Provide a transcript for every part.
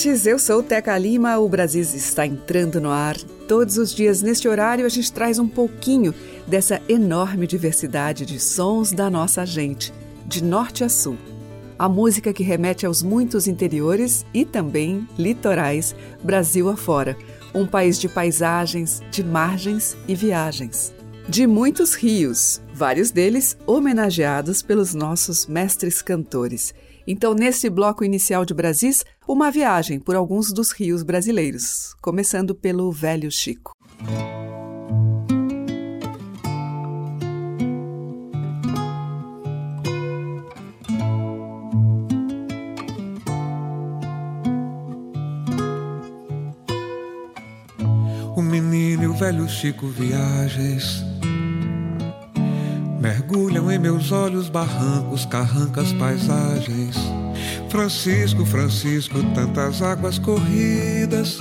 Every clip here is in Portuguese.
Ouvintes. Eu sou Teca Lima. O Brasil está entrando no ar. Todos os dias, neste horário, a gente traz um pouquinho dessa enorme diversidade de sons da nossa gente, de norte a sul. A música que remete aos muitos interiores e também litorais, Brasil afora. Um país de paisagens, de margens e viagens. De muitos rios, vários deles homenageados pelos nossos mestres cantores. Então, nesse bloco inicial de Brasis, uma viagem por alguns dos rios brasileiros, começando pelo Velho Chico. O menino e o velho Chico viagens mergulham em meus olhos barrancos, carrancas, paisagens. Francisco, Francisco, tantas águas corridas,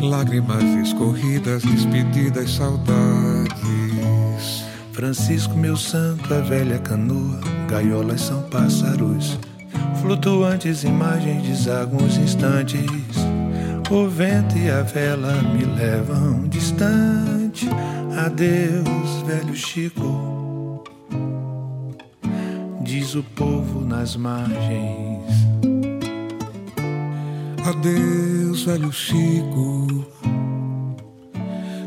lágrimas escorridas, despedidas, saudades. Francisco, meu santo, a velha canoa, gaiolas são pássaros, flutuantes imagens desaguam os instantes. O vento e a vela me levam distante. Adeus, velho Chico, diz o povo nas margens. Adeus, velho Chico,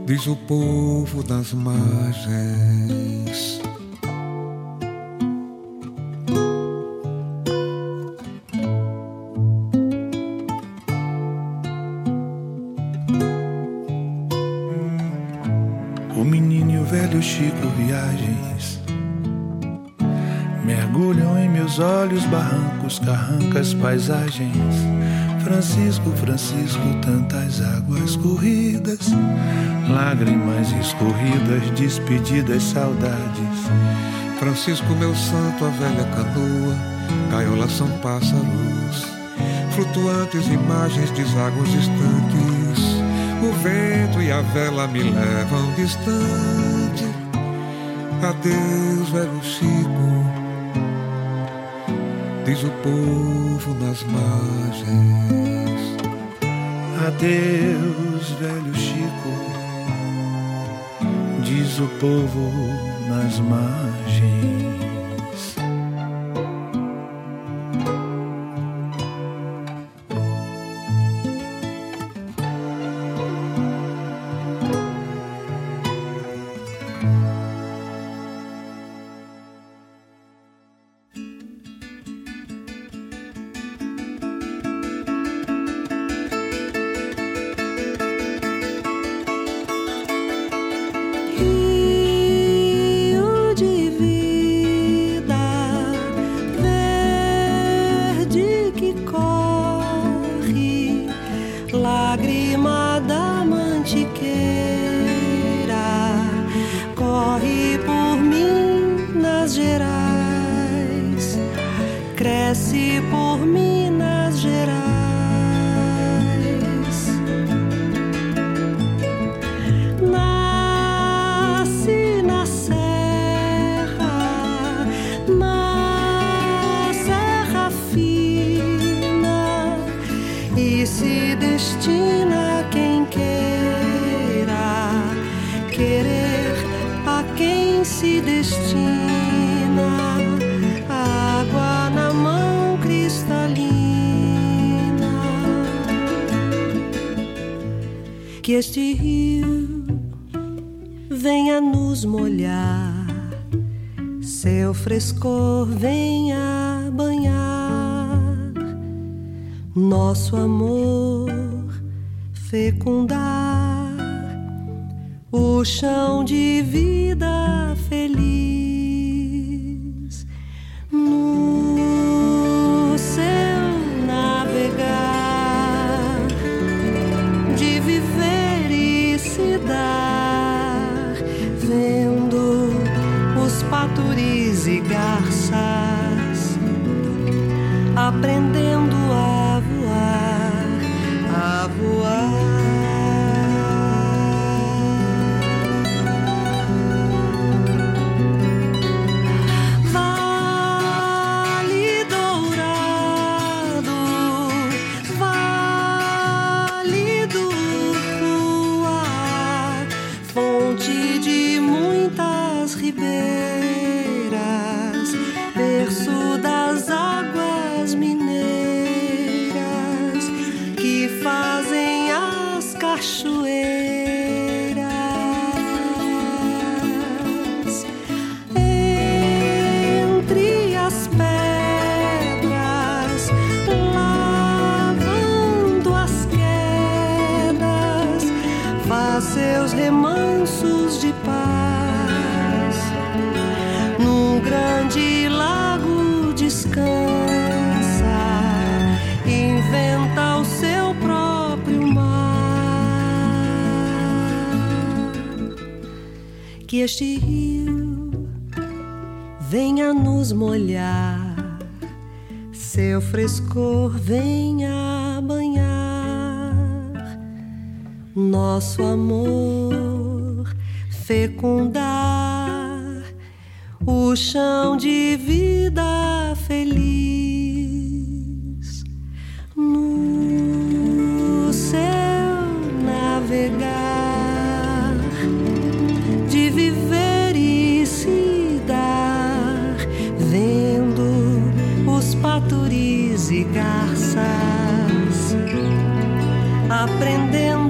diz o povo das margens. Barrancos, carrancas, paisagens. Francisco, Francisco, tantas águas corridas, lágrimas escorridas, despedidas, saudades. Francisco, meu santo, a velha canoa, gaiolas são pássaros, flutuantes imagens desaguam os instantes. O vento e a vela me levam distante. Adeus, velho Chico, diz o povo nas margens. Adeus, velho Chico, diz o povo nas margens. deste rio venha nos molhar, seu frescor venha banhar, nosso amor fecundar o chão. patures e garças aprendendo. este rio venha nos molhar, seu frescor venha banhar. Nosso amor, fecundar o chão de vida. paturi e garças, aprendendo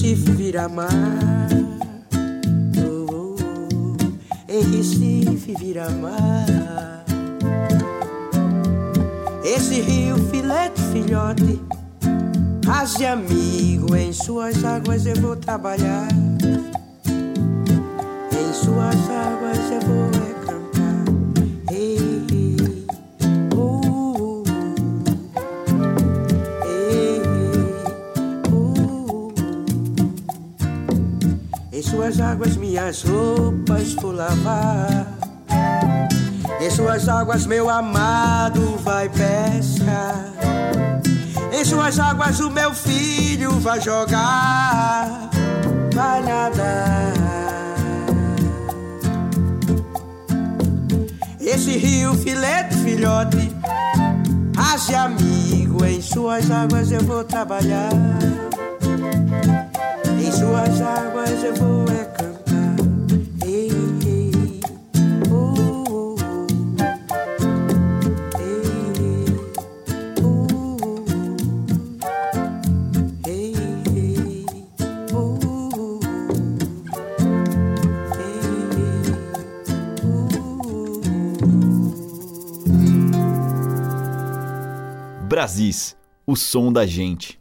Recife vira mar. Oh, oh, oh. Em Recife vira mar. Esse rio, filete, filhote, rase amigo, em suas águas eu vou trabalhar. águas, meu amado vai pescar. Em suas águas, o meu filho vai jogar, vai nadar. Esse rio, filete, filhote, rase amigo, em suas águas eu vou trabalhar. Brasis, o som da gente.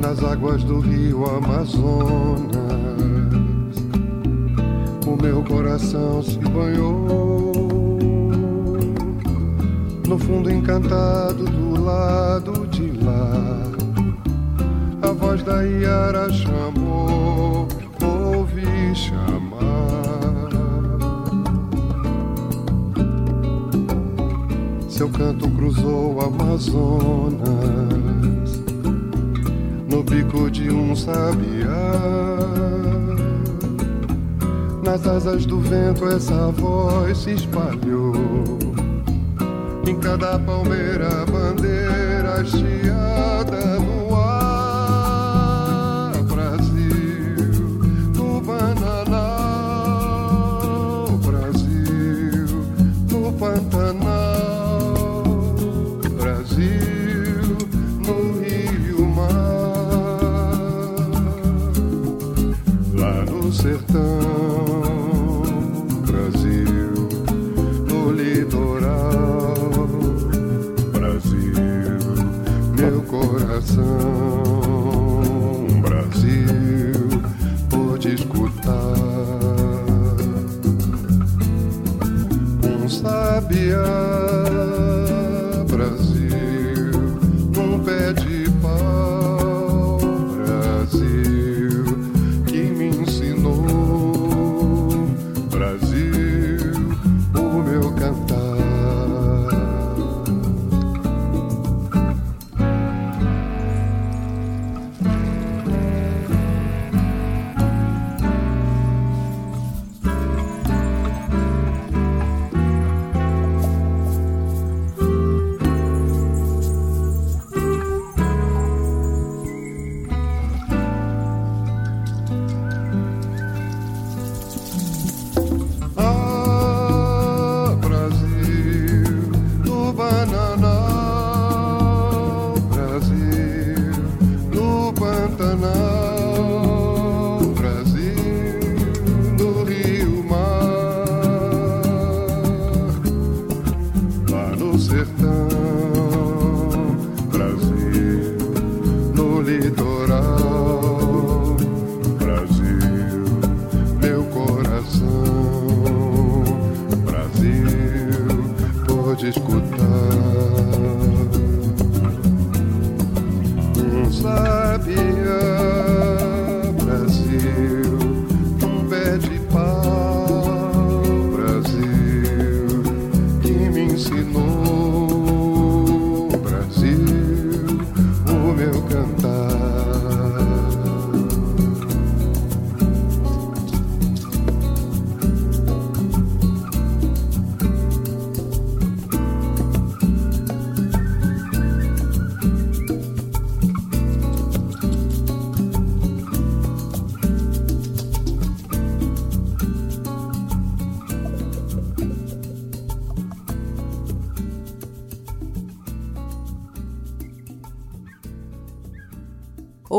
Nas águas do rio Amazonas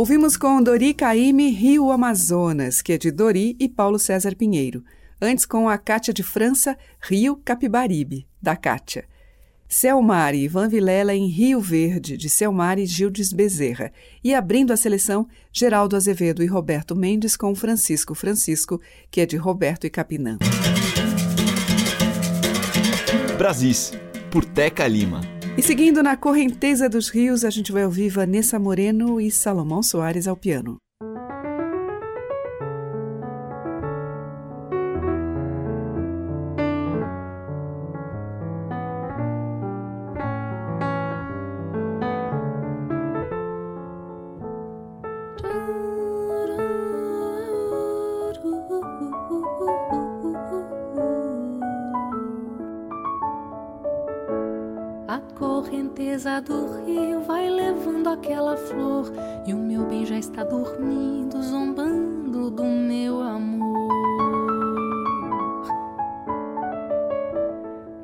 Ouvimos com Dori Caime Rio Amazonas, que é de Dori e Paulo César Pinheiro. Antes com a Cátia de França, Rio Capibaribe, da Cátia. Selmar e Ivan Vilela em Rio Verde, de Selmar e Gildes Bezerra. E abrindo a seleção, Geraldo Azevedo e Roberto Mendes com Francisco Francisco, que é de Roberto e Capinã. Brasis, por Teca Lima. E seguindo na correnteza dos rios, a gente vai ouvir Vanessa Moreno e Salomão Soares ao piano. Correnteza do rio vai levando aquela flor e o meu bem já está dormindo, zombando do meu amor.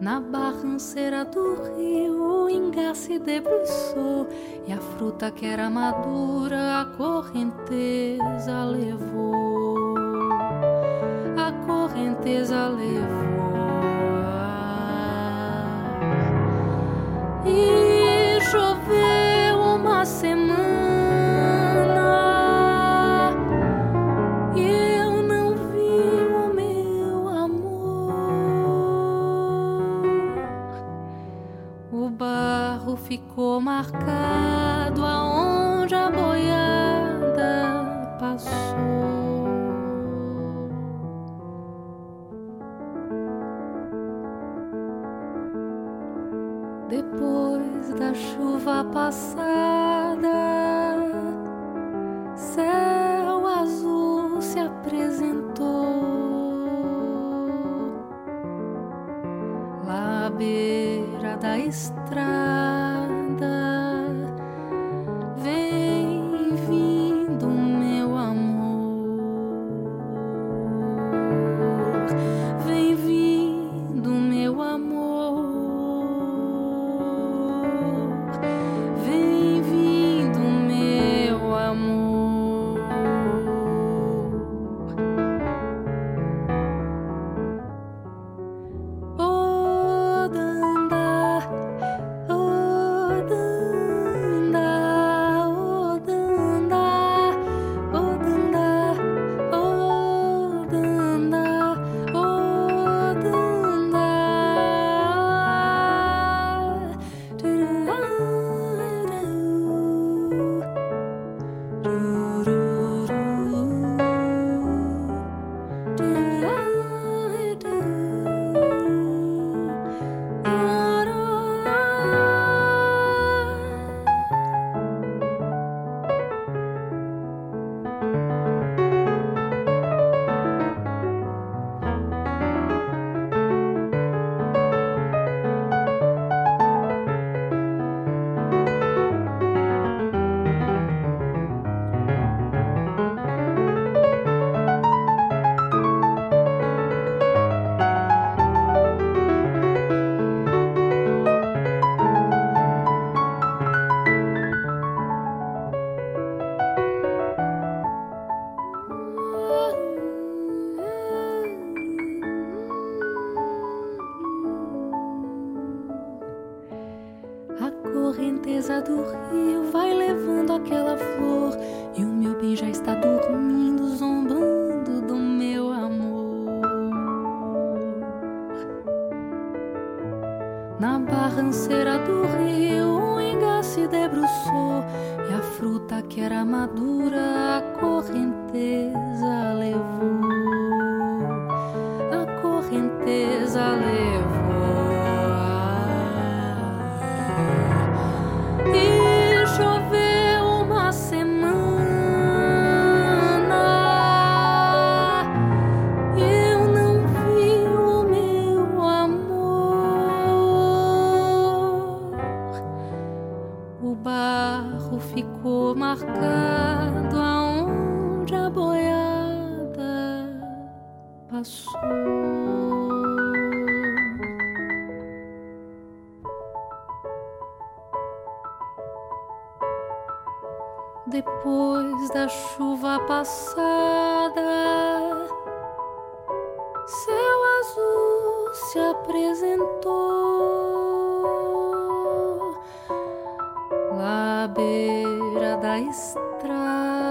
Na barranceira do rio o ingá se debruçou e a fruta que era madura a correnteza levou. A correnteza levou. E beira passou. Depois da chuva passada, céu azul se apresentou lá à beira da estrada.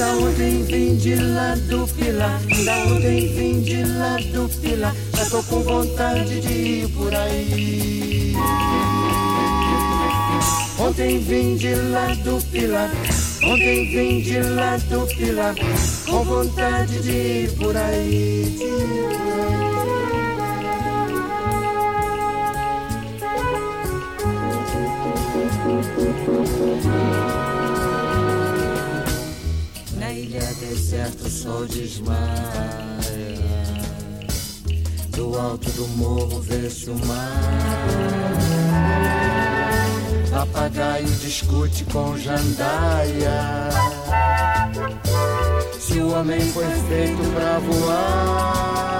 Ainda ontem vim de lá do Pilar, ainda ontem vim de lá do Pilar, já tô com vontade de ir por aí. Ontem vim de lá do Pilar, ontem vim de lá do Pilar, com vontade de ir por aí. Na deserto o sol desmaia, do alto do morro vê-se o mar. Papagaio discute com jandaia. Se o homem foi feito pra voar.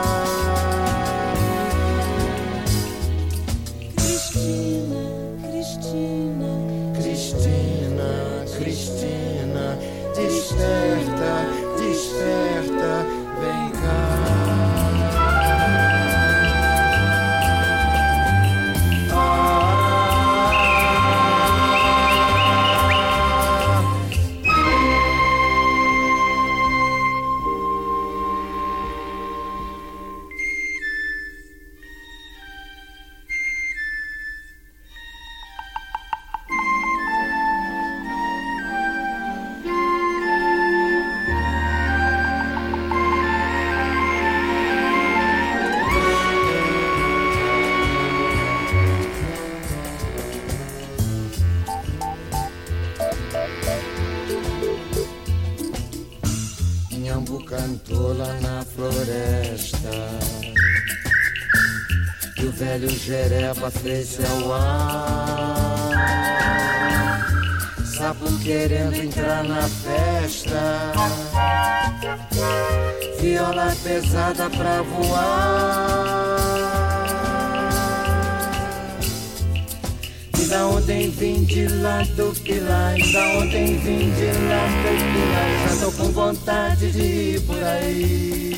Jereba fez-se ao ar. Sapo querendo entrar na festa. Viola pesada pra voar. Ainda ontem vim de lá do Pilar, ainda ontem vim de lá do Pilar, já tô com vontade de ir por aí.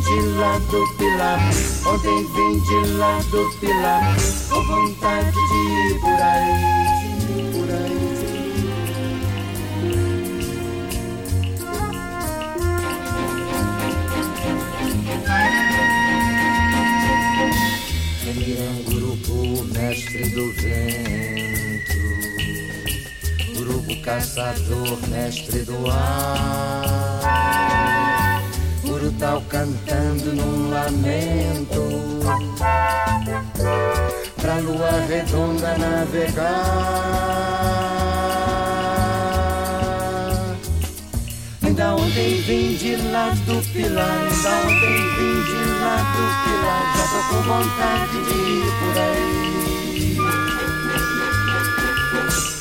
Vim de lá do Pilar, ontem vim de lá do Pilar, com vontade de ir por aí. Mirangurupu, mestre do vento. Urubu caçador, mestre do ar. Urutau cantando num lamento. Pra lua redonda navegar. Ainda ontem vim de lá do Pilar, ainda ontem vim de lá do Pilar, já tô com vontade de ir por aí.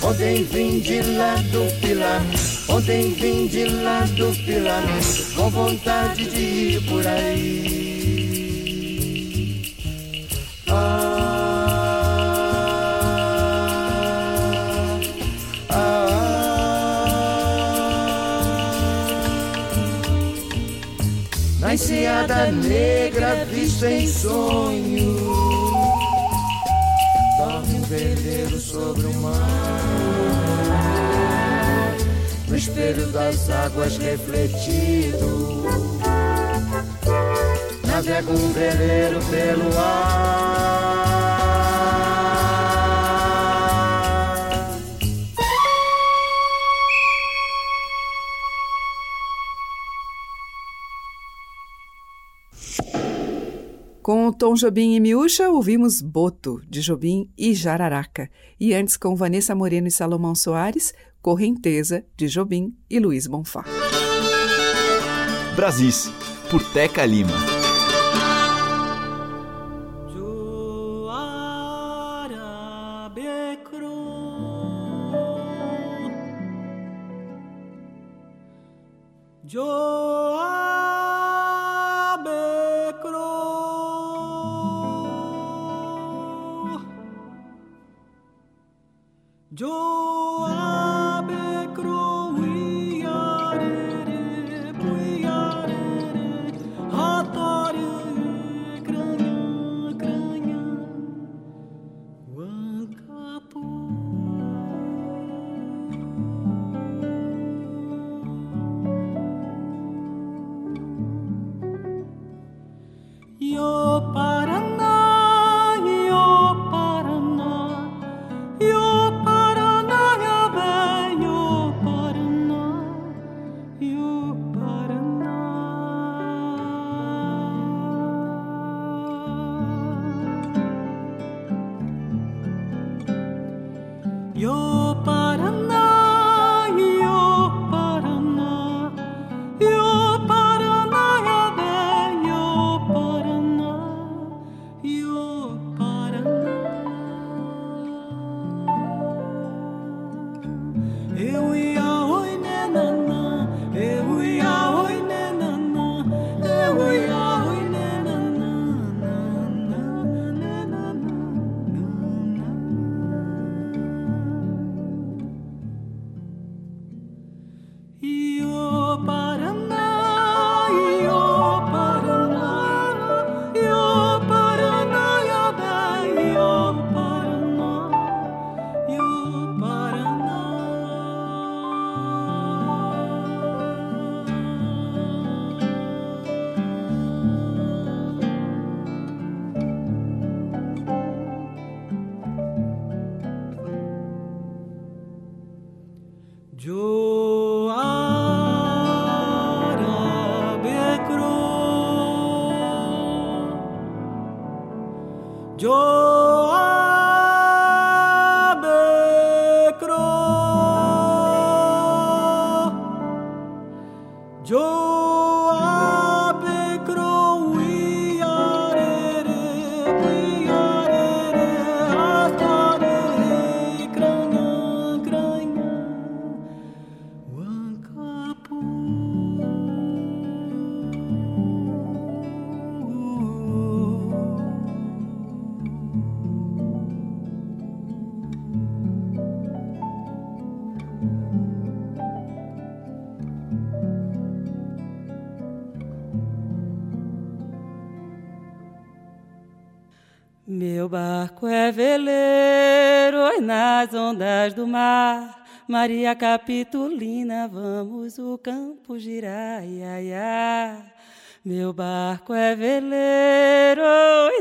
Ontem vim de lá do Pilar, ontem vim de lá do Pilar, com vontade de ir por aí. Ah, Na enseada negra vista em sonho Dorme um veleiro sobre o mar espelho das águas refletido Navega um veleiro pelo ar Com Tom Jobim e Miúcha, ouvimos Boto, de Jobim e Jararaca. E antes, com Vanessa Moreno e Salomão Soares, Correnteza, de Jobim e Luiz Bonfá. Brasis, por Teca Lima. Yo Maria Capitulina, vamos o campo girar, ia, ia. Meu barco é veleiro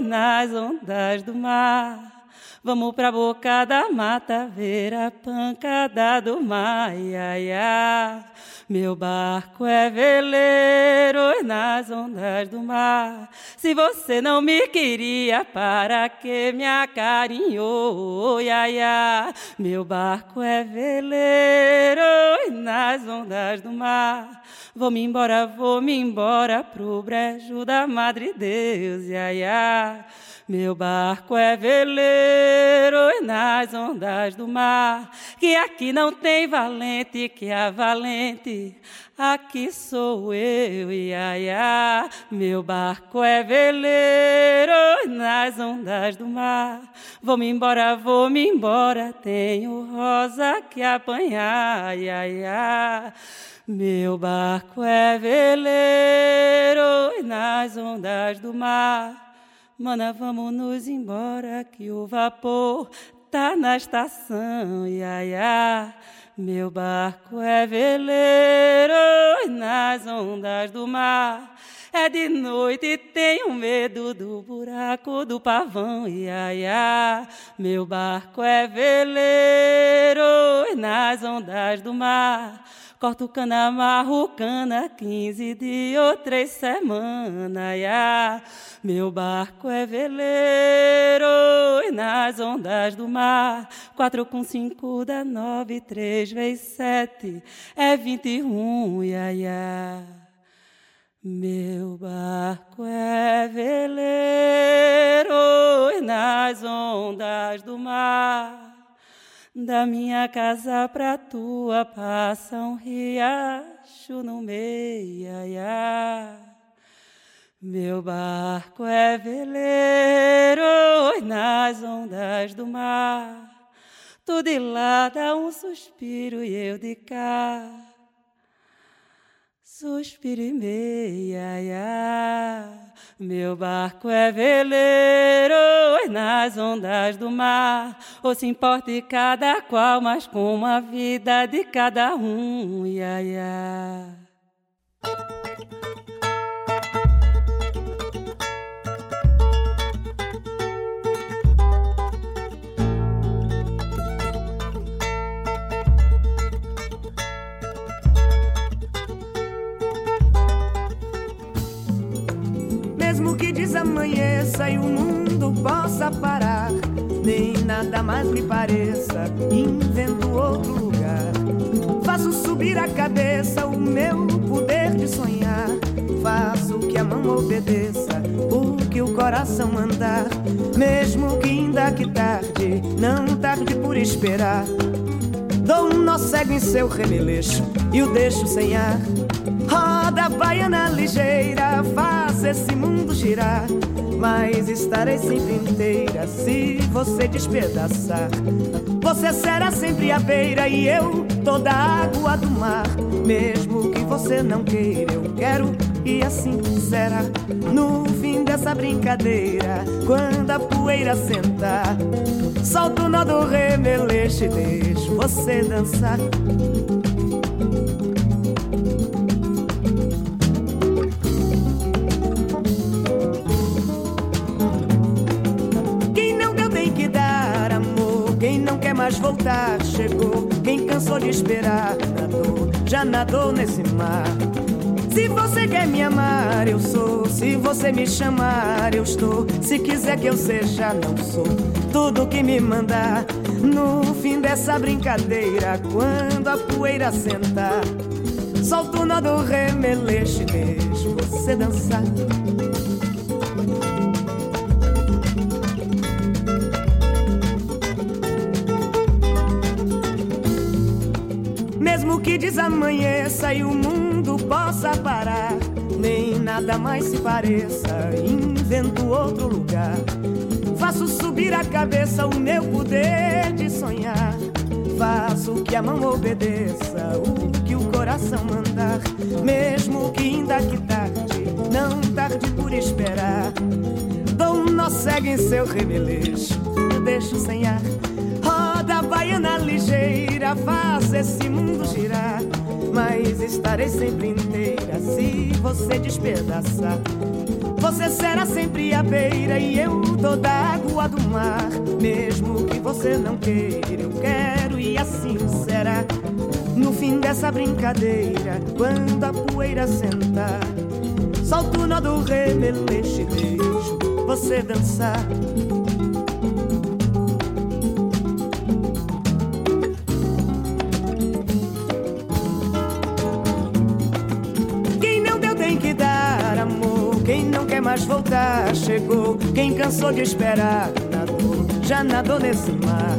nas ondas do mar. Vamos pra boca da mata ver a pancada do mar, ia, ia. Meu barco é veleiro nas ondas do mar. Se você não me queria, para que me acarinhou, ia, ia. Meu barco é veleiro nas ondas do mar. Vou-me embora, vou-me embora pro brejo da Madre Deus, ia, ia. Meu barco é veleiro nas ondas do mar, que aqui não tem valente, que a valente aqui sou eu, ia, ia. Meu barco é veleiro nas ondas do mar. Vou-me embora, vou-me embora, tenho rosa que apanhar, ia, ia. Meu barco é veleiro nas ondas do mar. Mana, vamos nos embora que o vapor tá na estação, ia, ia. Meu barco é veleiro nas ondas do mar. É de noite e tenho medo do buraco do pavão, ia, ia. Meu barco é veleiro nas ondas do mar. Corto cana, amarro cana, quinze dias ou três semanas. Meu barco é veleiro e nas ondas do mar. Quatro com cinco dá nove, três vezes sete é vinte e um, ia. Meu barco é veleiro e nas ondas do mar. Da minha casa pra tua passa um riacho no meia. Meu barco é veleiro nas ondas do mar. Tu de lá dá um suspiro e eu de cá. Suspiro e meia. Meu barco é veleiro nas ondas do mar. Ou se importe cada qual, mas com a vida de cada um. Ia, ia. Mais me pareça, invento outro lugar. Faço subir a cabeça o meu poder de sonhar. Faço que a mão obedeça, o que o coração mandar. Mesmo que ainda que tarde, não tarde por esperar. Dou um nó cego em seu remeleixo e o deixo sem ar. Roda baiana ligeira, faz esse mundo girar. Mas estarei sempre inteira se você despedaçar. Você será sempre a beira e eu toda a água do mar. Mesmo que você não queira, eu quero e assim será. No fim dessa brincadeira, quando a poeira sentar, solto o nó do remeleixo e deixo você dançar. Nadou, nesse mar. Se você quer me amar, eu sou. Se você me chamar, eu estou. Se quiser que eu seja, não sou. Tudo que me mandar. No fim dessa brincadeira, quando a poeira sentar, solto o nó do remeleixo e deixo você dançar. Que desamanheça e o mundo possa parar, nem nada mais se pareça, invento outro lugar. Faço subir a cabeça o meu poder de sonhar. Faço que a mão obedeça o que o coração mandar, mesmo que ainda que tarde, não tarde por esperar. Dou um nó prossegue em seu remeleixo. Eu deixo sem ar. Roda baiana ligeira, faz esse mundo girar. Mas estarei sempre inteira se você despedaçar. Você será sempre a beira e eu toda a água do mar. Mesmo que você não queira, eu quero e assim será. No fim dessa brincadeira, quando a poeira sentar, solto o nó do remeleixo e deixo você dançar. Chegou. Quem cansou de esperar nadou, já nadou nesse mar.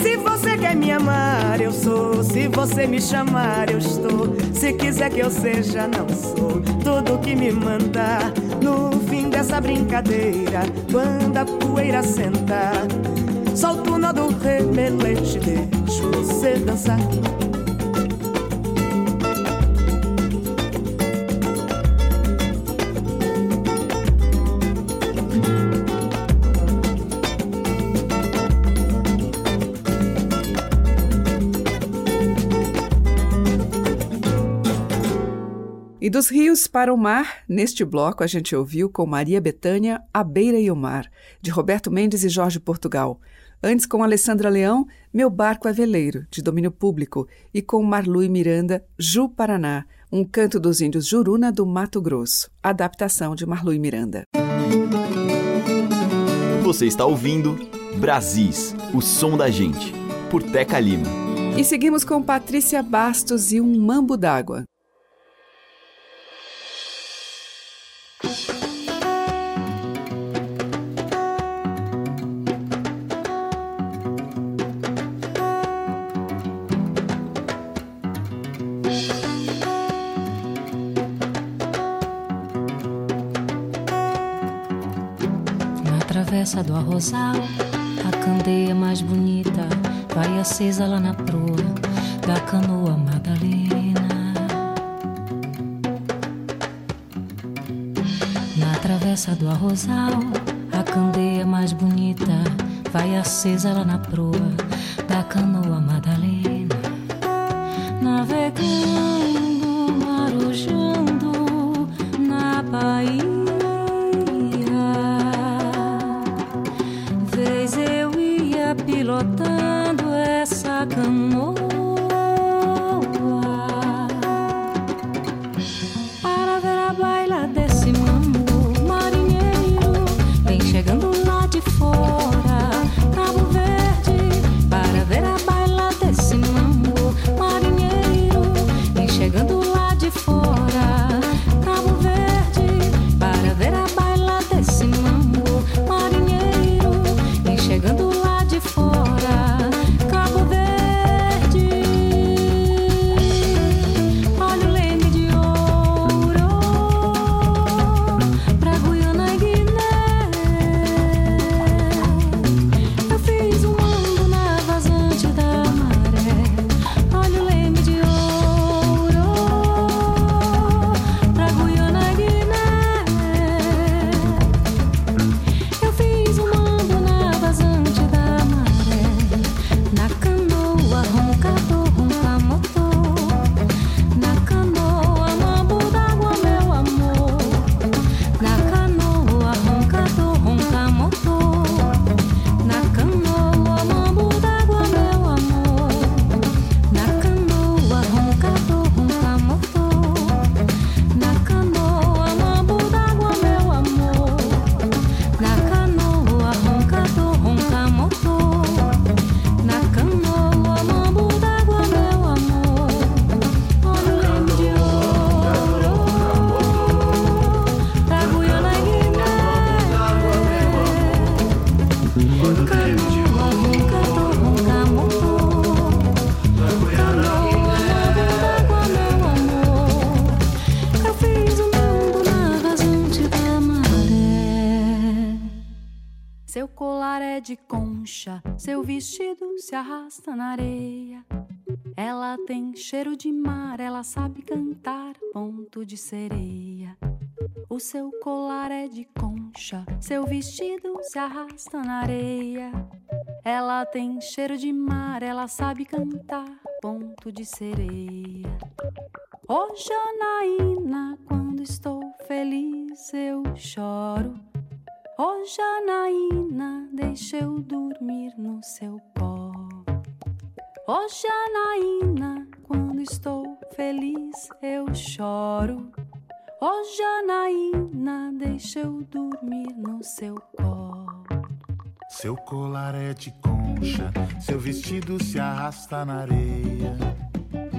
Se você quer me amar, eu sou. Se você me chamar, eu estou. Se quiser que eu seja, não sou. Tudo que me mandar no fim dessa brincadeira, quando a poeira sentar, solto o nó do remeleixo, deixo você dançar. E dos rios para o mar, neste bloco a gente ouviu com Maria Betânia A Beira e o Mar, de Roberto Mendes e Jorge Portugal. Antes com Alessandra Leão, Meu Barco é Veleiro, de domínio público, e com Marlu e Miranda, Ju Paraná, um canto dos índios Juruna do Mato Grosso, adaptação de Marlu e Miranda. Você está ouvindo Brasis, o som da gente, por Teca Lima. E seguimos com Patrícia Bastos e um Mambo d'Água. Travessa do arrozal, a candeia mais bonita vai acesa lá na proa da canoa Madalena. Travessa do arrozal, a candeia mais bonita vai acesa lá na proa da canoa Madalena. Navegando, vestido se arrasta na areia. Ela tem cheiro de mar, ela sabe cantar ponto de sereia. O seu colar é de concha, seu vestido se arrasta na areia. Ela tem cheiro de mar, ela sabe cantar, ponto de sereia. Ô oh, Janaína, quando estou feliz eu choro. Oh, Janaína, deixa eu dormir no seu. Ô oh, Janaína, quando estou feliz eu choro. Oh, Janaína, deixa eu dormir no seu colo. Seu colar é de concha, seu vestido se arrasta na areia.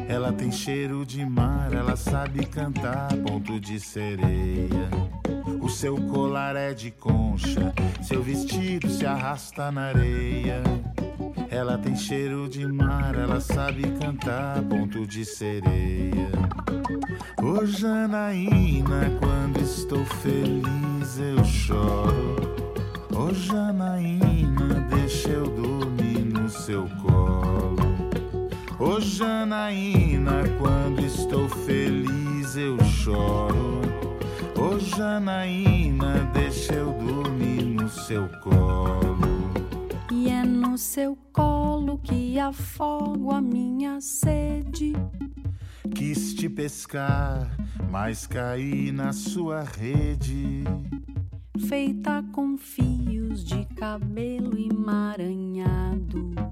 Ela tem cheiro de mar, ela sabe cantar, ponto de sereia. O seu colar é de concha, seu vestido se arrasta na areia. Ela tem cheiro de mar, ela sabe cantar, ponto de sereia. Ô Janaína, quando estou feliz eu choro. Ô Janaína, deixa eu dormir no seu colo. Ô Janaína, quando estou feliz eu choro. Ô Janaína, deixa eu dormir no seu colo. E é no seu colo que afogo a minha sede. Quis te pescar, mas caí na sua rede. Feita com fios de cabelo emaranhado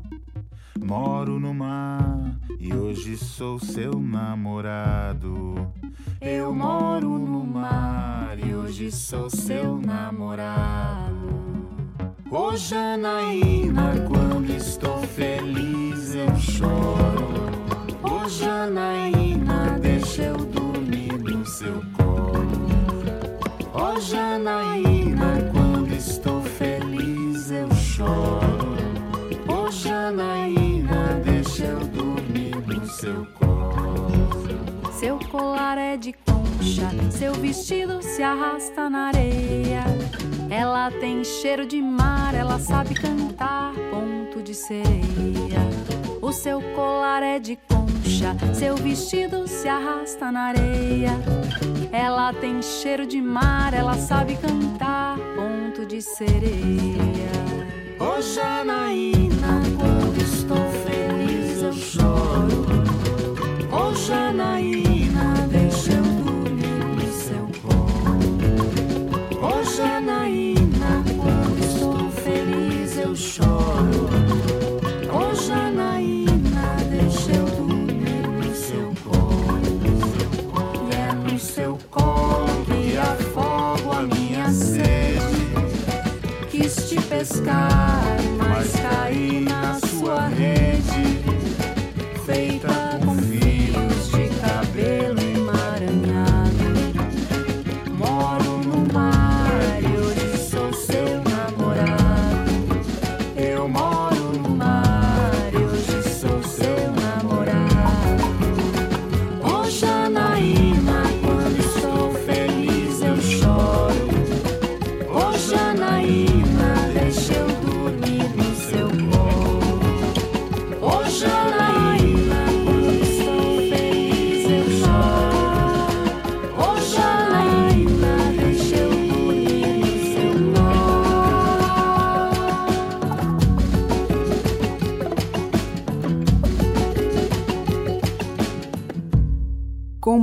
Moro no mar e hoje sou seu namorado. Eu moro no mar e hoje sou seu namorado. Ô oh, Janaína, quando estou feliz eu choro. Ô oh, Janaína, deixa eu dormir no seu colo. Ô oh, Janaína, colar é de concha, seu vestido se arrasta na areia. Ela tem cheiro de mar, ela sabe cantar, ponto de sereia. O seu colar é de concha, seu vestido se arrasta na areia. Ela tem cheiro de mar, ela sabe cantar, ponto de sereia. Ô Janaína, quando estou feliz eu choro. Ô Janaína, te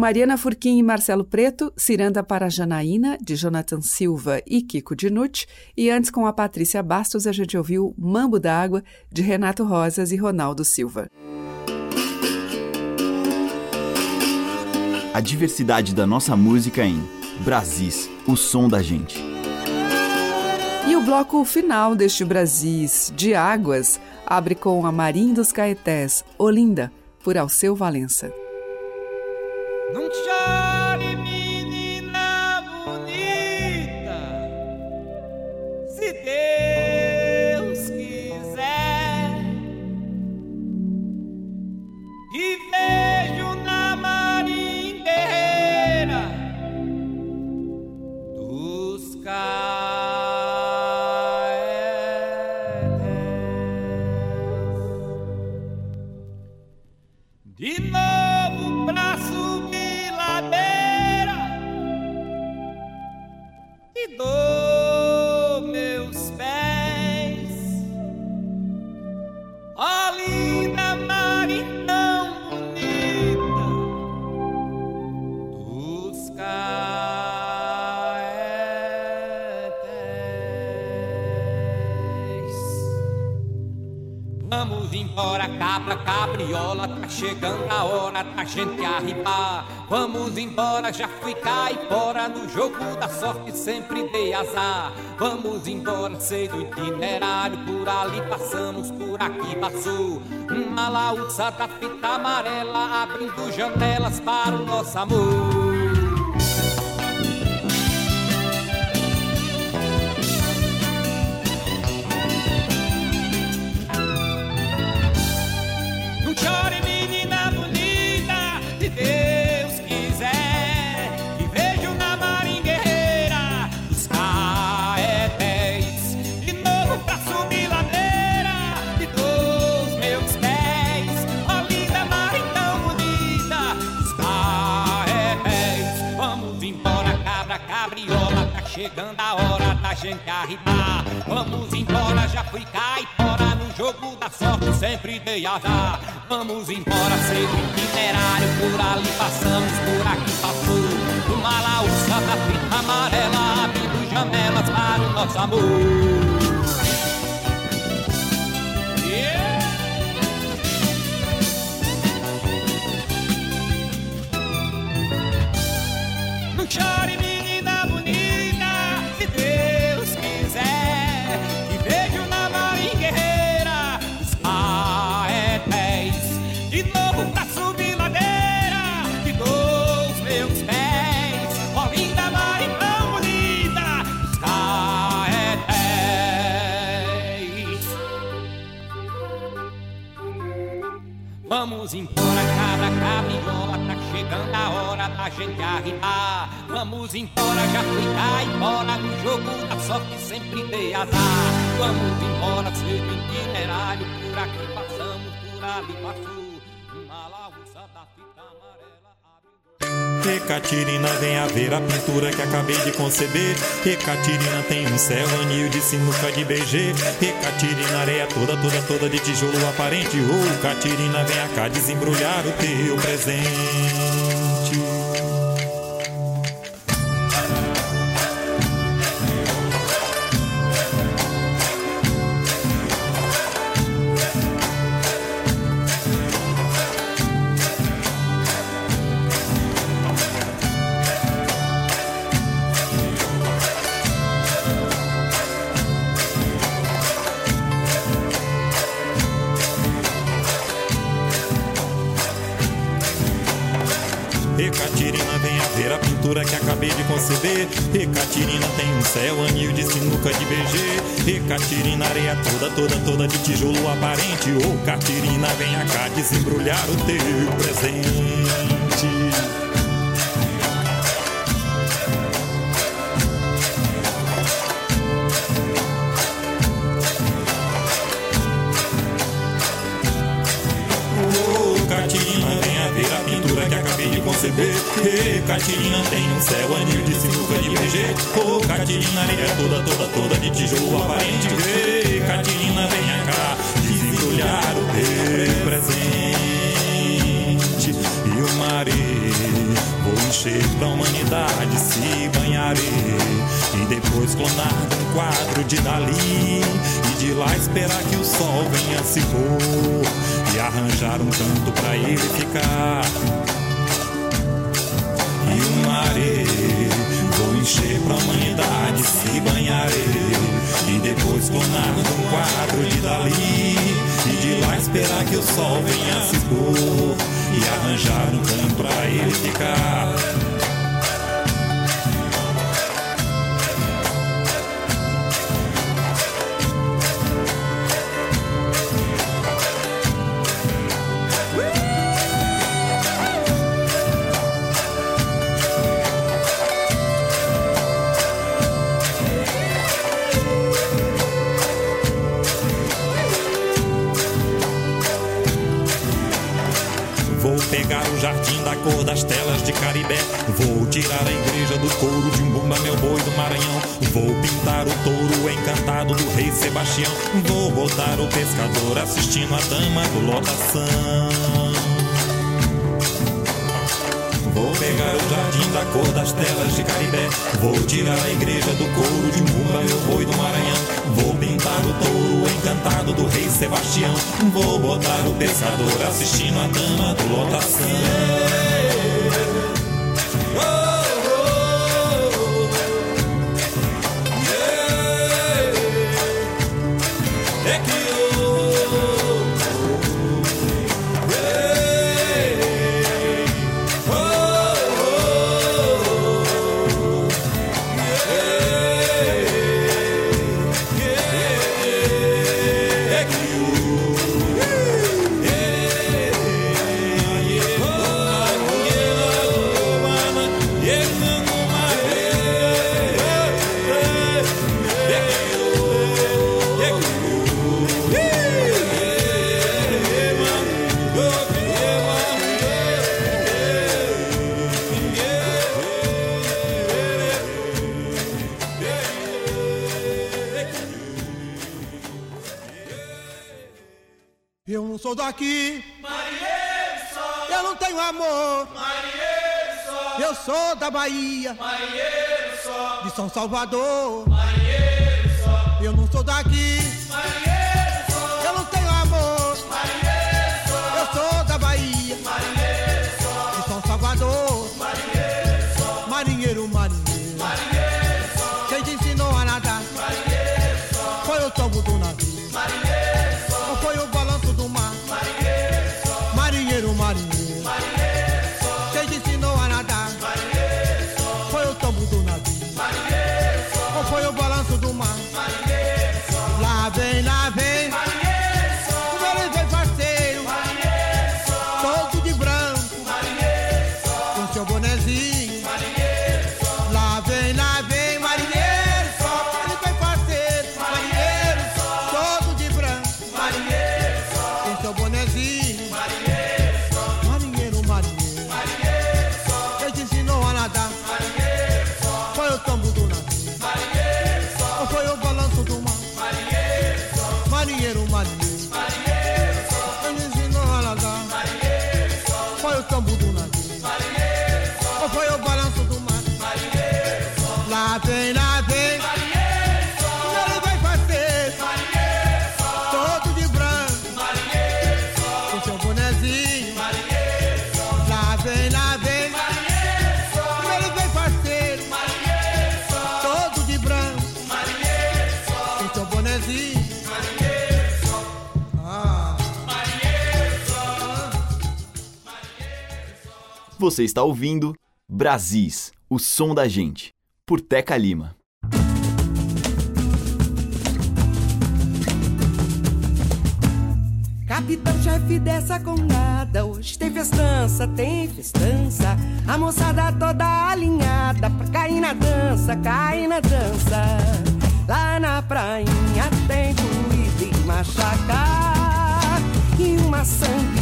Mariana Furquim e Marcelo Preto, Ciranda para Janaína, de Jonathan Silva e Kiko Dinucci, e antes com a Patrícia Bastos a gente ouviu Mambo d'Água, de Renato Rosas e Ronaldo Silva. A diversidade da nossa música em Brasis, o som da gente. E o bloco final deste Brasis de Águas abre com a Marim dos Caetés, Olinda, por Alceu Valença. Não Vamos embora, cabra, cabriola, tá chegando a hora da gente arribar. Vamos embora, já fui caipora, no jogo da sorte sempre dei azar. Vamos embora, sei do itinerário, por ali passamos, por aqui passou. Uma laúça da fita amarela, abrindo janelas para o nosso amor. Chegando a hora da gente arribar. Vamos embora, já fui caipora no jogo da sorte, sempre dei azar. Vamos embora, sei do itinerário, por ali passamos, por aqui passou. Uma laúça da fita amarela, abrindo janelas para o nosso amor. Não chore, Vamos embora, cada caminhola, tá chegando a hora da gente arribar. Vamos embora, já fui caipora, no jogo da sorte sempre dei azar. Vamos embora, seu itinerário, por aqui passamos, por ali passou. Ecatirina, vem a ver a pintura que acabei de conceber. Ecatirina tem um céu, anil de sinuca de BG. Ecatirina, areia toda, toda, toda de tijolo aparente. Ô, Catirina, vem cá desembrulhar o teu presente. Conceber. Ecatirina tem um céu, anil de sinuca de BG. Ecatirina, areia toda, toda, toda de tijolo aparente. Ô, Catirina, vem cá desembrulhar o teu presente. Ê, Catirina tem um céu, anil de sinuca de BG. Ô, Catirina, areia toda, toda, toda de tijolo aparente. Ê, Catirina, vem cá desembrulhar o teu presente. E o maré, vou encher pra humanidade, se banharei. E depois clonar um quadro de Dali. E de lá esperar que o sol venha se pôr. E arranjar um canto pra ele ficar. Vou encher pra humanidade, se banharei. E depois clonar um quadro de Dali. E de lá esperar que o sol venha se pôr. E arranjar um canto pra ele ficar. Maranhão. Vou pintar o touro encantado do rei Sebastião. Vou botar o pescador assistindo a dama do lotação. Vou pegar o jardim da cor das telas de Caribé. Vou tirar a igreja do couro de Umbuba, meu boi do Maranhão. Vou pintar o touro encantado do rei Sebastião. Vou botar o pescador assistindo a dama do lotação. São Salvador. Eu não sou daqui. Você está ouvindo Brasis, o som da gente, por Teca Lima. Capitão-chefe dessa congada, hoje tem festança, tem festança. A moçada toda alinhada pra cair na dança, cair na dança. Lá na prainha tem doído e machacar. E uma sangue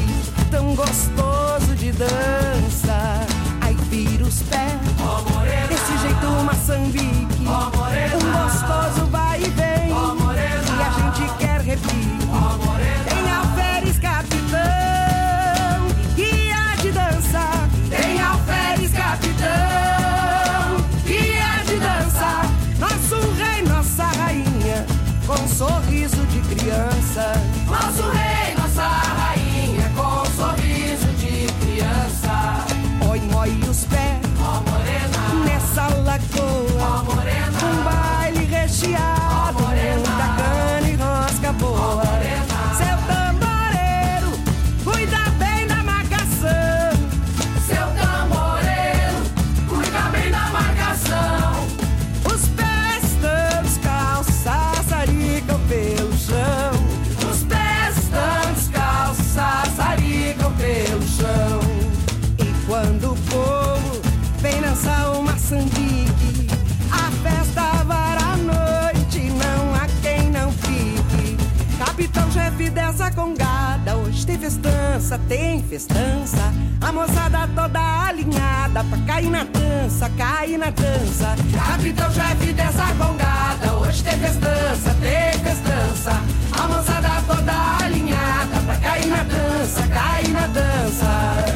tão gostoso de dança. Aí vira os pés, desse jeito uma sambique. um gostoso vai e vem, e a gente quer repetir. Festança. A moçada toda alinhada pra cair na dança, cair na dança. Capitão-chefe dessa congada, hoje tem festança, tem festança. A moçada toda alinhada pra cair na dança, cair na dança.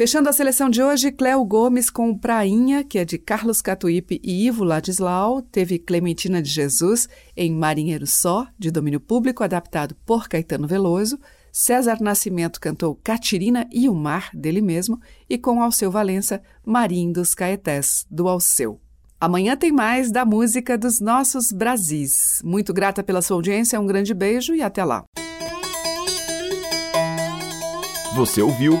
Fechando a seleção de hoje, Cléo Gomes com Prainha, que é de Carlos Catuípe e Ivo Ladislau. Teve Clementina de Jesus em Marinheiro Só, de domínio público, adaptado por Caetano Veloso. César Nascimento cantou Catirina e o Mar, dele mesmo, e com Alceu Valença, Marim dos Caetés, do Alceu. Amanhã tem mais da música dos nossos Brasis. Muito grata pela sua audiência, um grande beijo e até lá. Você ouviu